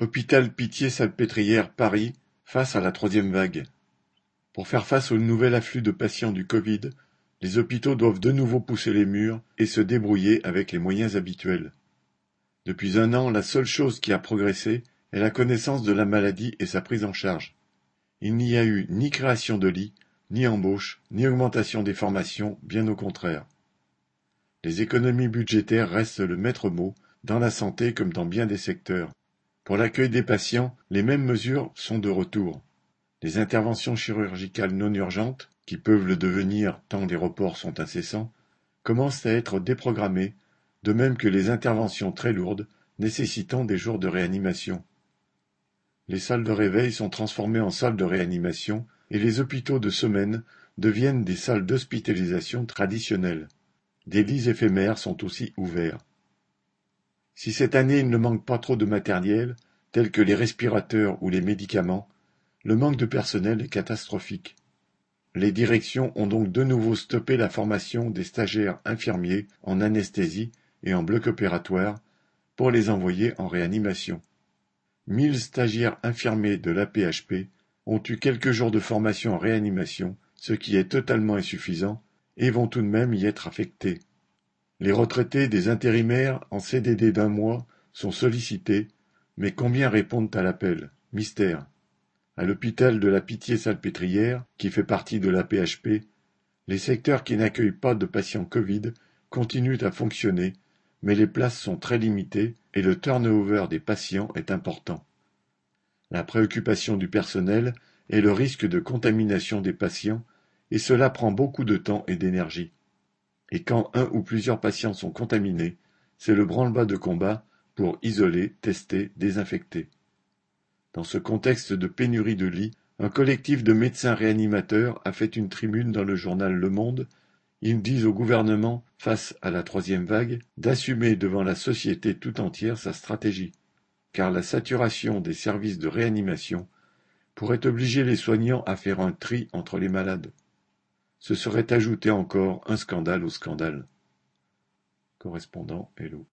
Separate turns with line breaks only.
Hôpital Pitié-Salpêtrière Paris face à la troisième vague. Pour faire face au nouvel afflux de patients du Covid, les hôpitaux doivent de nouveau pousser les murs et se débrouiller avec les moyens habituels. Depuis un an, la seule chose qui a progressé est la connaissance de la maladie et sa prise en charge. Il n'y a eu ni création de lits, ni embauche, ni augmentation des formations, bien au contraire. Les économies budgétaires restent le maître mot, dans la santé comme dans bien des secteurs. Pour l'accueil des patients, les mêmes mesures sont de retour. Les interventions chirurgicales non urgentes, qui peuvent le devenir tant les reports sont incessants, commencent à être déprogrammées, de même que les interventions très lourdes nécessitant des jours de réanimation. Les salles de réveil sont transformées en salles de réanimation et les hôpitaux de semaine deviennent des salles d'hospitalisation traditionnelles. Des lits éphémères sont aussi ouverts. Si cette année il ne manque pas trop de matériel, tel que les respirateurs ou les médicaments, le manque de personnel est catastrophique. Les directions ont donc de nouveau stoppé la formation des stagiaires infirmiers en anesthésie et en bloc opératoire pour les envoyer en réanimation. Mille stagiaires infirmiers de l'APHP ont eu quelques jours de formation en réanimation, ce qui est totalement insuffisant, et vont tout de même y être affectés. Les retraités des intérimaires en CDD d'un mois sont sollicités, mais combien répondent à l'appel? Mystère. À l'hôpital de la Pitié-Salpêtrière, qui fait partie de la PHP, les secteurs qui n'accueillent pas de patients Covid continuent à fonctionner, mais les places sont très limitées et le turnover des patients est important. La préoccupation du personnel est le risque de contamination des patients, et cela prend beaucoup de temps et d'énergie. Et quand un ou plusieurs patients sont contaminés, c'est le branle-bas de combat pour isoler, tester, désinfecter. Dans ce contexte de pénurie de lits, un collectif de médecins réanimateurs a fait une tribune dans le journal Le Monde. Ils disent au gouvernement, face à la troisième vague, d'assumer devant la société tout entière sa stratégie, car la saturation des services de réanimation pourrait obliger les soignants à faire un tri entre les malades. Ce serait ajouter encore un scandale au scandale. Correspondant Hello.